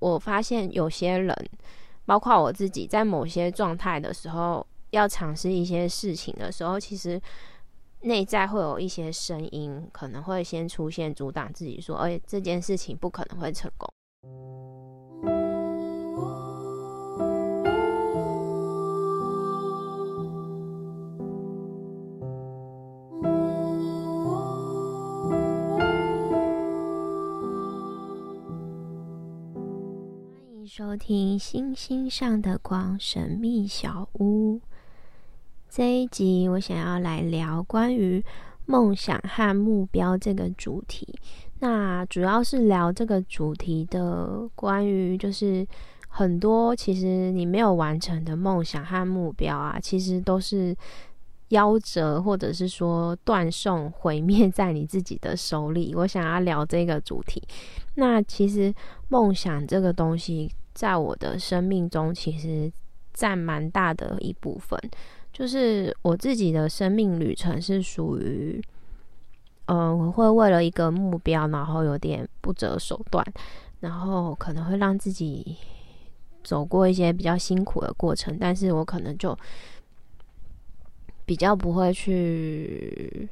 我发现有些人，包括我自己，在某些状态的时候，要尝试一些事情的时候，其实内在会有一些声音，可能会先出现阻挡自己，说：“哎，这件事情不可能会成功。”收听星星上的光神秘小屋这一集，我想要来聊关于梦想和目标这个主题。那主要是聊这个主题的关于，就是很多其实你没有完成的梦想和目标啊，其实都是夭折或者是说断送、毁灭在你自己的手里。我想要聊这个主题。那其实梦想这个东西。在我的生命中，其实占蛮大的一部分。就是我自己的生命旅程是属于，嗯，我会为了一个目标，然后有点不择手段，然后可能会让自己走过一些比较辛苦的过程，但是我可能就比较不会去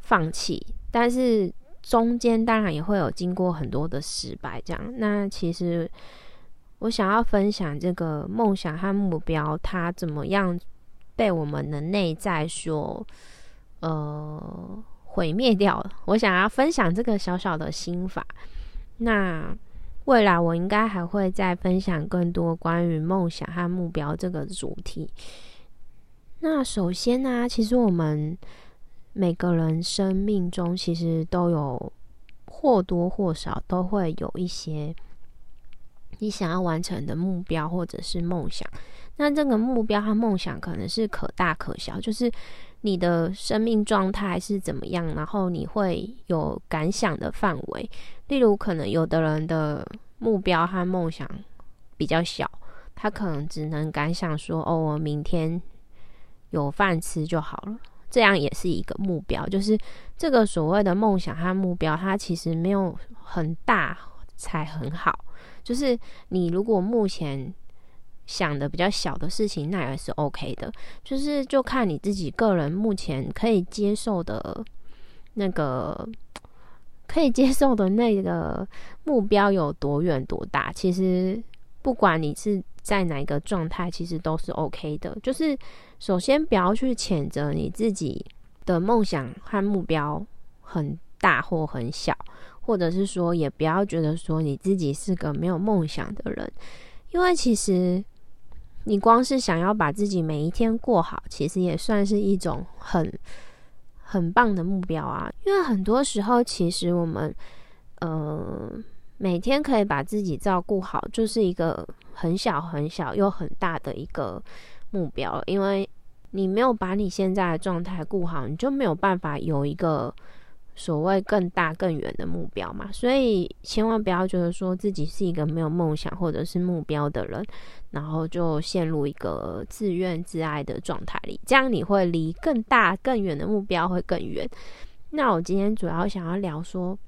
放弃。但是中间当然也会有经过很多的失败，这样。那其实。我想要分享这个梦想和目标，它怎么样被我们的内在所呃毁灭掉了。我想要分享这个小小的心法。那未来我应该还会再分享更多关于梦想和目标这个主题。那首先呢，其实我们每个人生命中其实都有或多或少都会有一些。你想要完成的目标或者是梦想，那这个目标和梦想可能是可大可小，就是你的生命状态是怎么样，然后你会有感想的范围。例如，可能有的人的目标和梦想比较小，他可能只能感想说：“哦，我明天有饭吃就好了。”这样也是一个目标，就是这个所谓的梦想和目标，它其实没有很大才很好。就是你如果目前想的比较小的事情，那也是 OK 的。就是就看你自己个人目前可以接受的那个可以接受的那个目标有多远多大。其实不管你是在哪个状态，其实都是 OK 的。就是首先不要去谴责你自己的梦想和目标很大或很小。或者是说，也不要觉得说你自己是个没有梦想的人，因为其实你光是想要把自己每一天过好，其实也算是一种很很棒的目标啊。因为很多时候，其实我们呃每天可以把自己照顾好，就是一个很小很小又很大的一个目标。因为你没有把你现在的状态顾好，你就没有办法有一个。所谓更大更远的目标嘛，所以千万不要觉得说自己是一个没有梦想或者是目标的人，然后就陷入一个自怨自艾的状态里，这样你会离更大更远的目标会更远。那我今天主要想要聊说，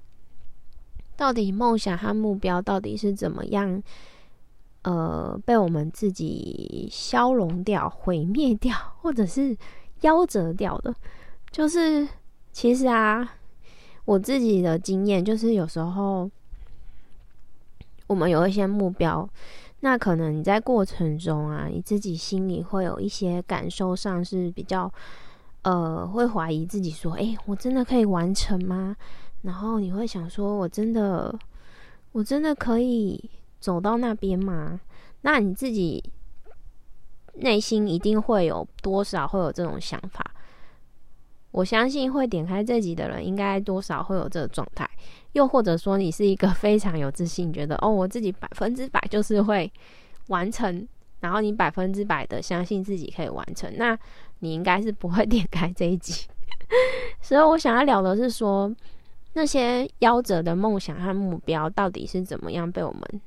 到底梦想和目标到底是怎么样，呃，被我们自己消融掉、毁灭掉，或者是夭折掉的？就是其实啊。我自己的经验就是，有时候我们有一些目标，那可能你在过程中啊，你自己心里会有一些感受上是比较，呃，会怀疑自己说：“哎，我真的可以完成吗？”然后你会想说：“我真的，我真的可以走到那边吗？”那你自己内心一定会有多少会有这种想法。我相信会点开这集的人，应该多少会有这个状态，又或者说你是一个 非常有自信，觉得哦，我自己百分之百就是会完成，然后你百分之百的相信自己可以完成，那你应该是不会 点开这一集。所以我想要聊的是说，那些夭折的梦想和目标到底是怎么样被我们。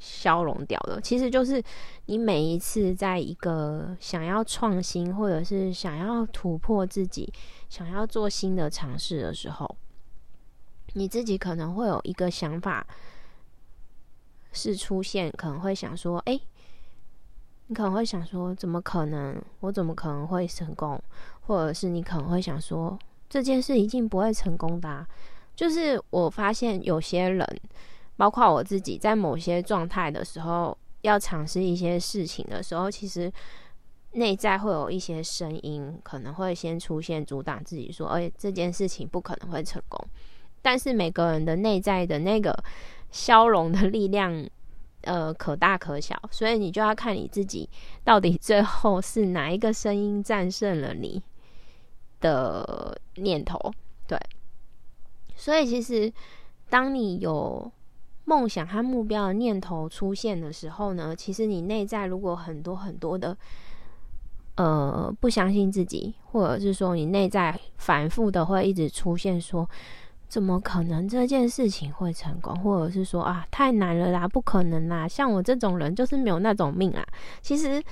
消融掉的，其实就是你每一次在一个想要创新，或者是想要突破自己、想要做新的尝试的时候，你自己可能会有一个想法，是出现，可能会想说，哎，你可能会想说，怎么可能？我怎么可能会成功？或者是你可能会想说，这件事一定不会成功的。就是我发现有些人，包括我自己，在某些状态的时候，要尝试一些事情的时候，其实内在会有一些声音，可能会先出现阻挡自己，说，哎，这件事情不可能会成功。但是每个人的内在的那个。消融的力量，呃，可大可小，所以你就要看你自己到底最后是哪一个声音战胜了你的念头。对，所以其实当你有梦想和目标的念头出现的时候呢，其实你内在如果很多很多的呃不相信自己，或者是说你内在反复的会一直出现说。怎么可能这件事情会成功？或者是说啊，太难了啦，不可能啦！像我这种人就是没有那种命啊。其实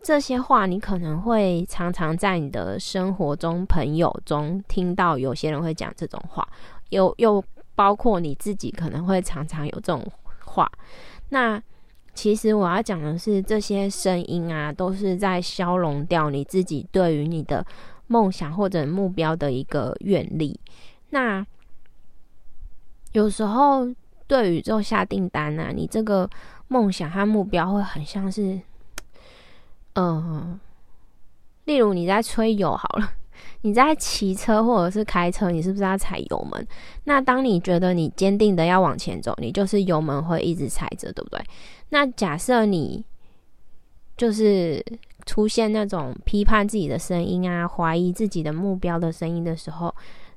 这些话你可能会常常在你的生活中、朋友中听到，有些人会讲这种话，又又包括你自己可能会常常有这种话。那其实我要讲的是，这些声音啊，都是在消融掉你自己对于你的梦想或者目标的一个愿力。那有时候对宇宙下订单啊，你这个梦想和目标会很像是，嗯，例如你在吹油好了，你在骑车或者是开车，你是不是要踩油门？那当你觉得你坚定的要往前走，你就是油门会一直踩着，对不对？那假设你就是出现那种批判自己的声音啊，怀疑自己的目标的声音的时候。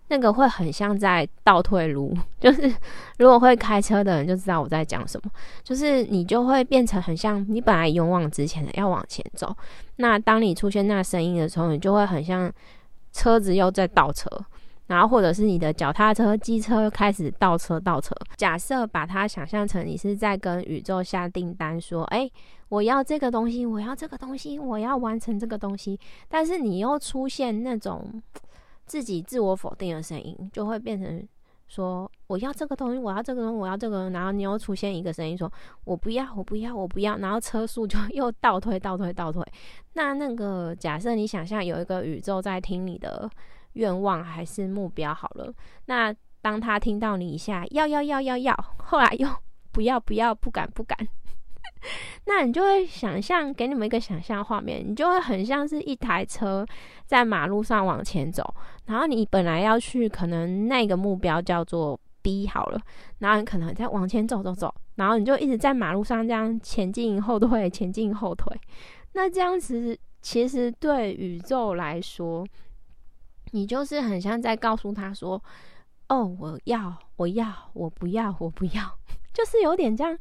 那个会很像在倒退路，就是如果会开车的人就知道我在讲什么，就是你就会变成很像你本来勇往直前的要往前走，那当你出现那声音的时候，你就会很像车子又在倒车，然后或者是你的脚踏车、机车又开始倒车倒车。假设把它想象成你是在跟宇宙下订单，说：“哎，我要这个东西，我要这个东西，我要完成这个东西。”但是你又出现那种。自己自我否定的声音，就会变成说：“我要这个东西，我要这个东西，我要这个。”然后你又出现一个声音说：“我不要，我不要，我不要。”然后车速就 又倒退，倒退，倒退。那那个假设你想象有一个宇宙在听你的愿望还是目标好了，那当他听到你一下要要要要要，后来又 不要不要不敢不敢。那你就会想象，给你们一个想象画面，你就会很像是一台车在马路上往前走，然后你本来要去，可能那个目标叫做 B 好了，然后你可能在往前走走走，然后你就一直在马路上这样前进后退，前进后退。那这样子其实对宇宙来说，你就是很像在告诉他说：“哦，我要，我要，我不要，我不要。” 就是有点这样。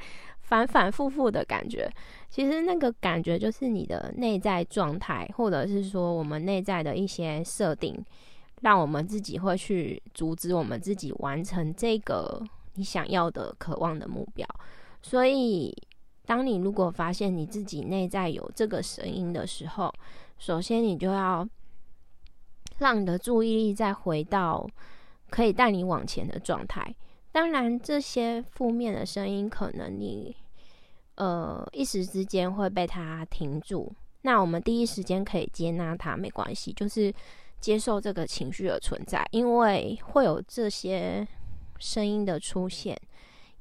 反反复复的感觉，其实那个感觉就是你的内在状态，或者是说我们内在的一些设定，让我们自己会去阻止我们自己完成这个你想要的、渴望的目标。所以，当你如果发现你自己内在有这个声音的时候，首先你就要让你的注意力再回到可以带你往前的状态。当然，这些负面的声音可能你。呃，一时之间会被它停住。那我们第一时间可以接纳它，没关系，就是接受这个情绪的存在，因为会有这些声音的出现。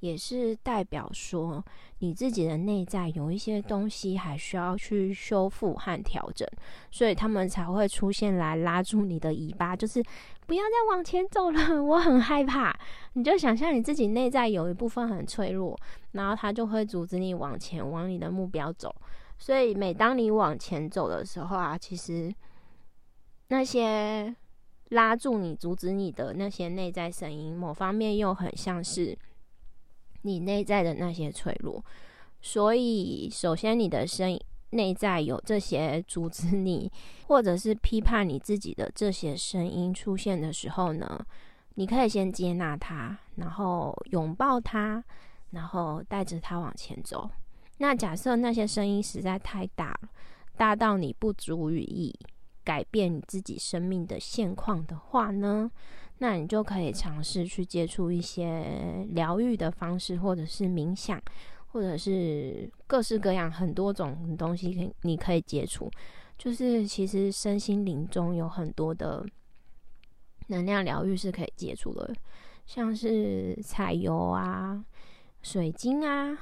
也是代表说，你自己的内在有一些东西还需要去修复和调整，所以他们才会出现来拉住你的尾巴，就是不要再往前走了，我很害怕。你就想象你自己内在有一部分很脆弱，然后他就会阻止你往前往你的目标走。所以每当你往前走的时候啊，其实那些拉住你、阻止你的那些内在声音，某方面又很像是。你内在的那些脆弱，所以首先你的声音内在有这些阻止你，或者是批判你自己的这些声音出现的时候呢，你可以先接纳它，然后拥抱它，然后带着它往前走。那假设那些声音实在太大了，大到你不足以改变你自己生命的现况的话呢？那你就可以尝试去接触一些疗愈的方式，或者是冥想，或者是各式各样很多种东西，可你可以接触。就是其实身心灵中有很多的能量疗愈是可以接触的，像是彩油啊、水晶啊，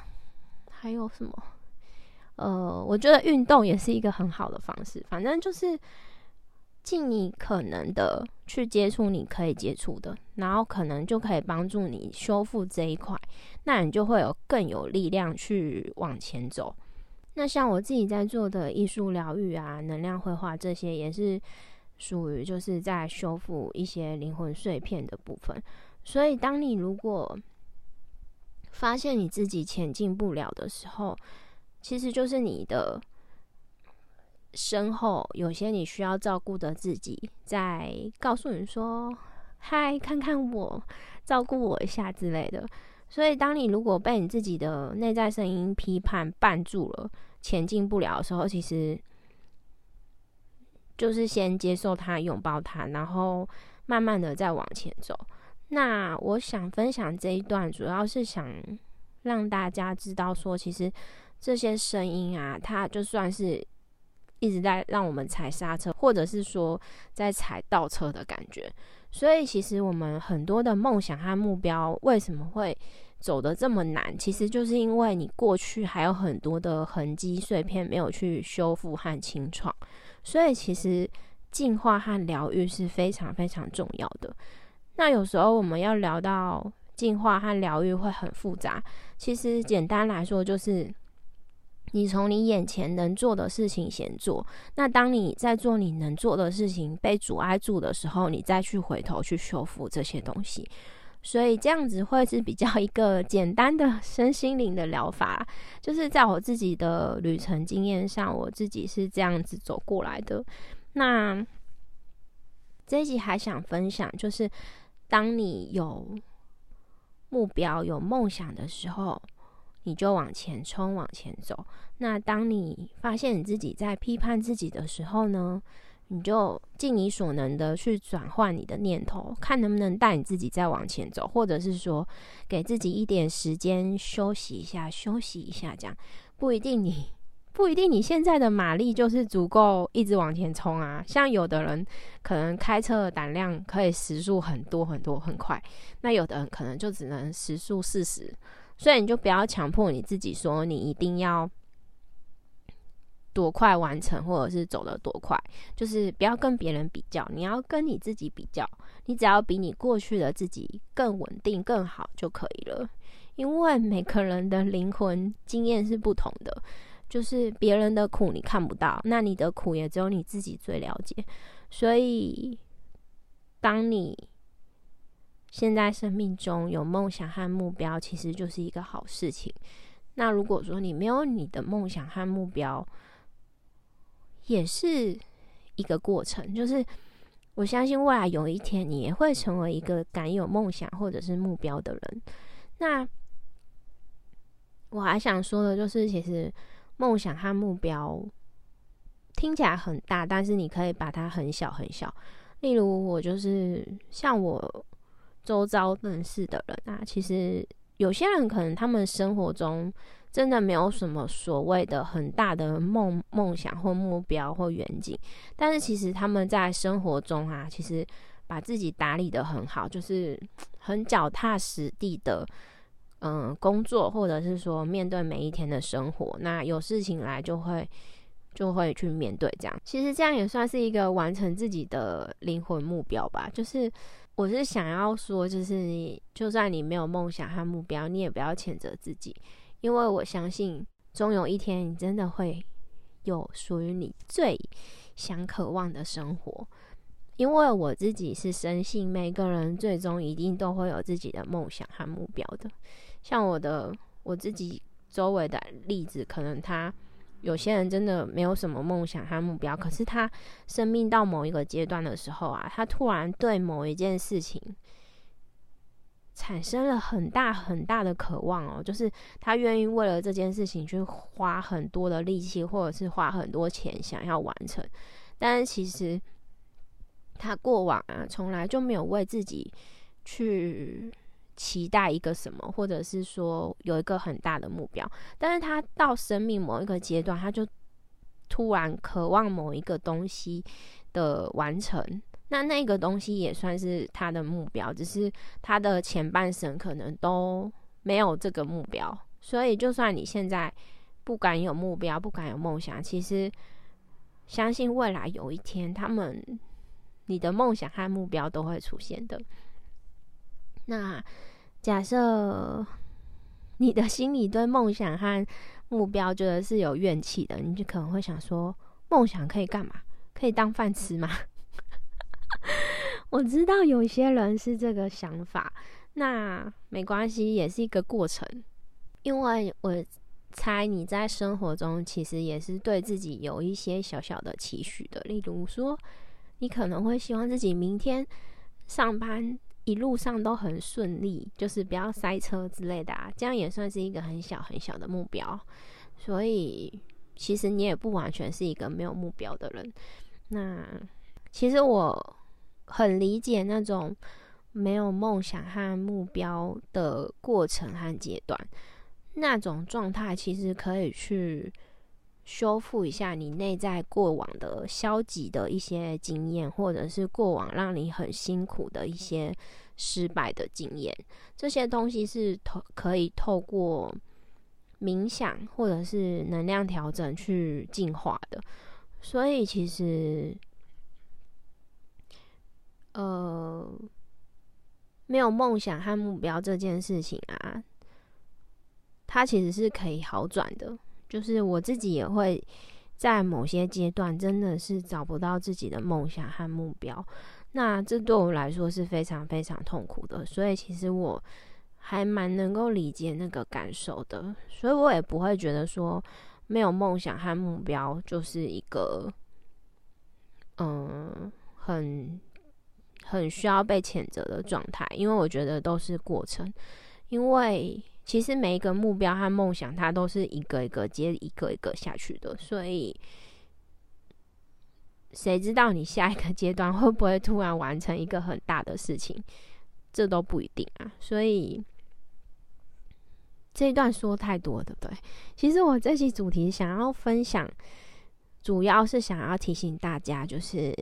还有什么？呃，我觉得运动也是一个很好的方式。反正就是尽你可能的去接触你可以接触的，然后可能就可以帮助你修复这一块，那你就会有更有力量去往前走。那像我自己在做的艺术疗愈啊、能量绘画这些，也是属于就是在修复一些灵魂碎片的部分。所以，当你如果发现你自己前进不了的时候，其实就是你的身后有些你需要照顾的自己，在告诉你说：“嗨，看看我，照顾我一下之类的。”所以，当你如果被你自己的内在声音批判绊住了，前进不了的时候，其实就是先接受它，拥抱它，然后慢慢的再往前走。那我想分享这一段，主要是想让大家知道说，其实。这些声音啊，它就算是一直在让我们踩刹车，或者是说在踩倒车的感觉。所以，其实我们很多的梦想和目标为什么会走得这么难？其实就是因为你过去还有很多的痕迹碎片没有去修复和清创。所以，其实进化和疗愈是非常非常重要的。那有时候我们要聊到进化和疗愈会很复杂，其实简单来说就是。你从你眼前能做的事情先做，那当你在做你能做的事情被阻碍住的时候，你再去回头去修复这些东西。所以这样子会是比较一个简单的身心灵的疗法，就是在我自己的旅程经验上，我自己是这样子走过来的。那这一集还想分享，就是当你有目标、有梦想的时候。你就往前冲，往前走。那当你发现你自己在批判自己的时候呢，你就尽你所能的去转换你的念头，看能不能带你自己再往前走，或者是说给自己一点时间休息一下，休息一下。这样不一定你不一定你现在的马力就是足够一直往前冲啊。像有的人可能开车的胆量可以时速很多很多很快，那有的人可能就只能时速四十。所以你就不要强迫你自己说你一定要多快完成，或者是走得多快，就是不要跟别人比较，你要跟你自己比较。你只要比你过去的自己更稳定、更好就可以了。因为每个人的灵魂经验是不同的，就是别人的苦你看不到，那你的苦也只有你自己最了解。所以，当你现在生命中有梦想和目标，其实就是一个好事情。那如果说你没有你的梦想和目标，也是一个过程。就是我相信未来有一天，你也会成为一个敢有梦想或者是目标的人。那我还想说的就是，其实梦想和目标听起来很大，但是你可以把它很小很小。例如，我就是像我。周遭认识的人啊，其实有些人可能他们生活中真的没有什么所谓的很大的梦梦想或目标或远景，但是其实他们在生活中啊，其实把自己打理的很好，就是很脚踏实地的，嗯，工作或者是说面对每一天的生活，那有事情来就会就会去面对，这样其实这样也算是一个完成自己的灵魂目标吧，就是。我是想要说，就是你，就算你没有梦想和目标，你也不要谴责自己，因为我相信，终有一天你真的会有属于你最想渴望的生活。因为我自己是深信，每个人最终一定都会有自己的梦想和目标的。像我的我自己周围的例子，可能他。有些人真的没有什么梦想和目标，可是他生命到某一个阶段的时候啊，他突然对某一件事情产生了很大很大的渴望哦，就是他愿意为了这件事情去花很多的力气，或者是花很多钱想要完成。但是其实他过往啊，从来就没有为自己去期待一个什么，或者是说有一个很大的目标，但是他到生命某一个阶段，他就突然渴望某一个东西的完成，那那个东西也算是他的目标，只是他的前半生可能都没有这个目标，所以就算你现在不敢有目标，不敢有梦想，其实相信未来有一天，他们你的梦想和目标都会出现的。那假设你的心里对梦想和目标觉得是有怨气的，你就可能会想说：梦想可以干嘛？可以当饭吃吗？我知道有些人是这个想法，那没关系，也是一个过程。因为我猜你在生活中其实也是对自己有一些小小的期许的，例如说，你可能会希望自己明天上班。一路上都很顺利，就是不要塞车之类的啊，这样也算是一个很小很小的目标。所以其实你也不完全是一个没有目标的人。那其实我很理解那种没有梦想和目标的过程和阶段，那种状态其实可以去。修复一下你内在过往的消极的一些经验，或者是过往让你很辛苦的一些失败的经验，这些东西是透可以透过冥想或者是能量调整去进化的。所以其实，呃，没有梦想和目标这件事情啊，它其实是可以好转的。就是我自己也会在某些阶段真的是找不到自己的梦想和目标，那这对我来说是非常非常痛苦的。所以其实我还蛮能够理解那个感受的，所以我也不会觉得说没有梦想和目标就是一个嗯很很需要被谴责的状态，因为我觉得都是过程，因为。其实每一个目标和梦想，它都是一个一个接一个一个下去的，所以谁知道你下一个阶段会不会突然完成一个很大的事情，这都不一定啊。所以这一段说太多，对不对？其实我这期主题想要分享，主要是想要提醒大家，就是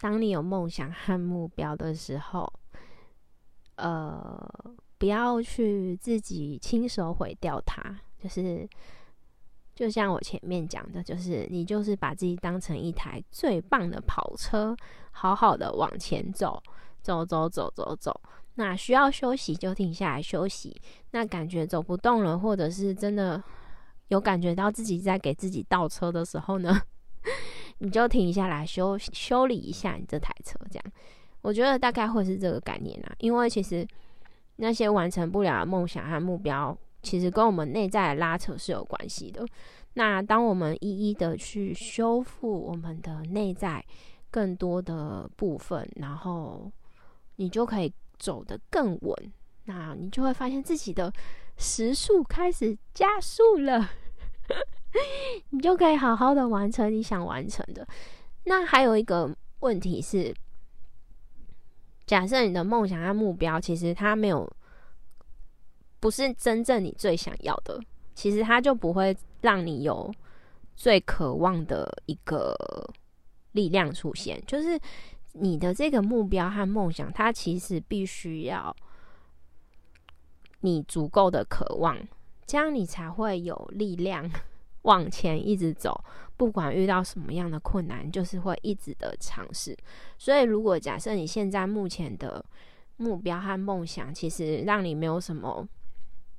当你有梦想和目标的时候，呃。不要去自己亲手毁掉它，就是就像我前面讲的，就是你就是把自己当成一台最棒的跑车，好好的往前走，走走走走走。那需要休息就停下来休息。那感觉走不动了，或者是真的有感觉到自己在给自己倒车的时候呢，你就停下来修修理一下你这台车。这样，我觉得大概会是这个概念啊，因为其实。那些完成不了的梦想和目标，其实跟我们内在的拉扯是有关系的。那当我们一一的去修复我们的内在更多的部分，然后你就可以走得更稳。那你就会发现自己的时速开始加速了，你就可以好好的完成你想完成的。那还有一个问题是。假设你的梦想和目标，其实它没有不是真正你最想要的，其实它就不会让你有最渴望的一个力量出现。就是你的这个目标和梦想，它其实必须要你足够的渴望，这样你才会有力量。往前一直走，不管遇到什么样的困难，就是会一直的尝试。所以，如果假设你现在目前的目标和梦想，其实让你没有什么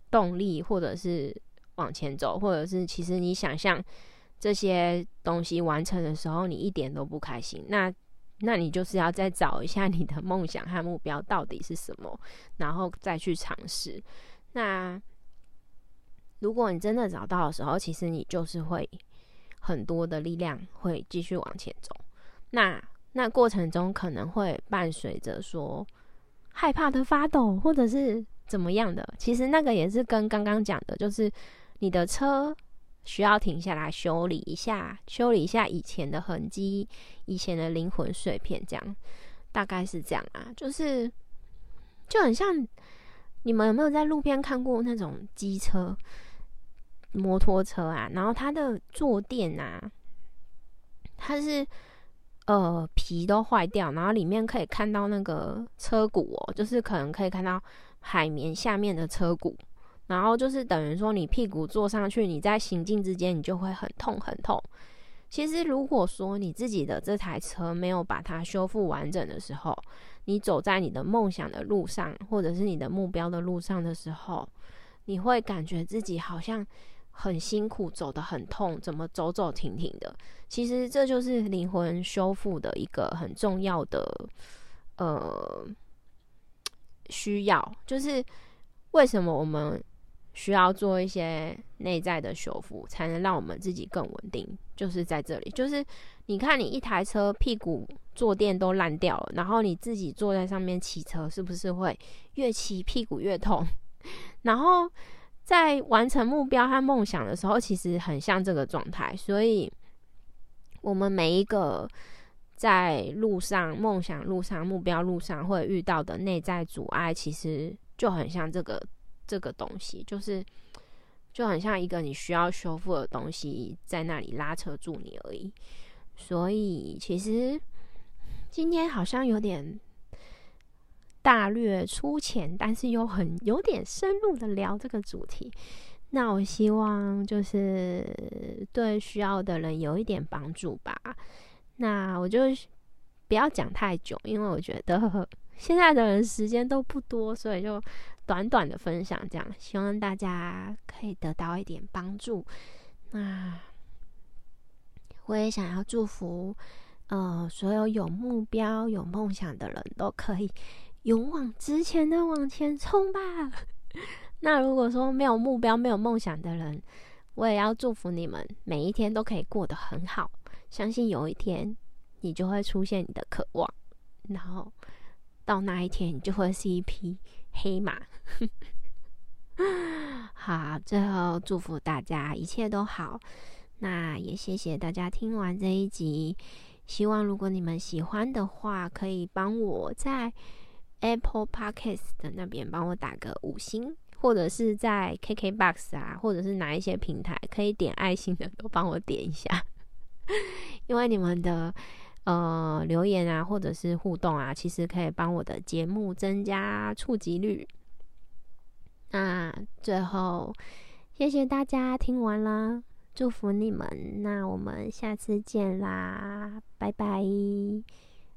动力，或者是往前走，或者是其实你想象这些东西完成的时候，你一点都不开心，那那你就是要再找一下你的梦想和目标到底是什么，然后再去尝试。那。如果你真的找到的时候，其实你就是会很多的力量会继续往前走。那那过程中可能会伴随着说害怕的发抖，或者是怎么样的。其实那个也是跟刚刚讲的，就是你的车需要停下来修理一下，修理一下以前的痕迹、以前的灵魂碎片，这样大概是这样啊。就是就很像你们有没有在路边看过那种机车、摩托车啊？然后它的坐垫啊，它是呃皮都坏掉，然后里面可以看到那个车骨哦，就是可能可以看到海绵下面的车骨。然后就是等于说，你屁股坐上去，你在行进之间，你就会很痛很痛。其实，如果说你自己的这台车没有把它修复完整的时候，你走在你的梦想的路上，或者是你的目标的路上的时候，你会感觉自己好像很辛苦，走得很痛，怎么走走停停的。其实这就是灵魂修复的一个很重要的呃需要，就是为什么我们。需要做一些内在的修复，才能让我们自己更稳定。就是在这里，就是你看，你一台车屁股坐垫都烂掉了，然后你自己坐在上面骑车，是不是会越骑屁股越痛？然后在完成目标和梦想的时候，其实很像这个状态。所以，我们每一个在路上、梦想路上、目标路上会遇到的内在阻碍，其实就很像这个。这个东西就是就很像一个你需要修复的东西，在那里拉扯住你而已。所以其实今天好像有点大略粗浅，但是又很有点深入的聊这个主题。那我希望就是对需要的人有一点帮助吧。那我就不要讲太久，因为我觉得现在的人时间都不多，所以就。短短的分享，这样希望大家可以得到一点帮助。那我也想要祝福，呃，所有有目标、有梦想的人都可以勇往直前的往前冲吧。那如果说没有目标、没有梦想的人，我也要祝福你们每一天都可以过得很好。相信有一天你就会出现你的渴望，然后到那一天你就会是一匹。黑马，好，最后祝福大家一切都好。那也谢谢大家听完这一集。希望如果你们喜欢的话，可以帮我在 Apple Podcast 的那边帮我打个五星，或者是在 KKBox 啊，或者是哪一些平台可以点爱心的，都帮我点一下。因为你们的。呃，留言啊，或者是互动啊，其实可以帮我的节目增加触及率。那最后，谢谢大家听完了，祝福你们。那我们下次见啦，拜拜。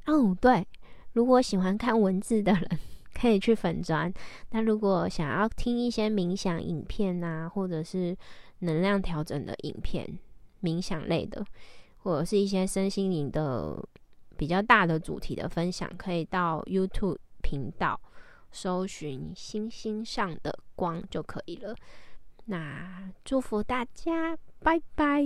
哦，对，如果喜欢看文字的人，可以去粉砖。那如果想要听一些冥想影片啊，或者是能量调整的影片，冥想类的。或者是一些身心灵的比较大的主题的分享，可以到 YouTube 频道搜寻“星星上的光”就可以了。那祝福大家，拜拜。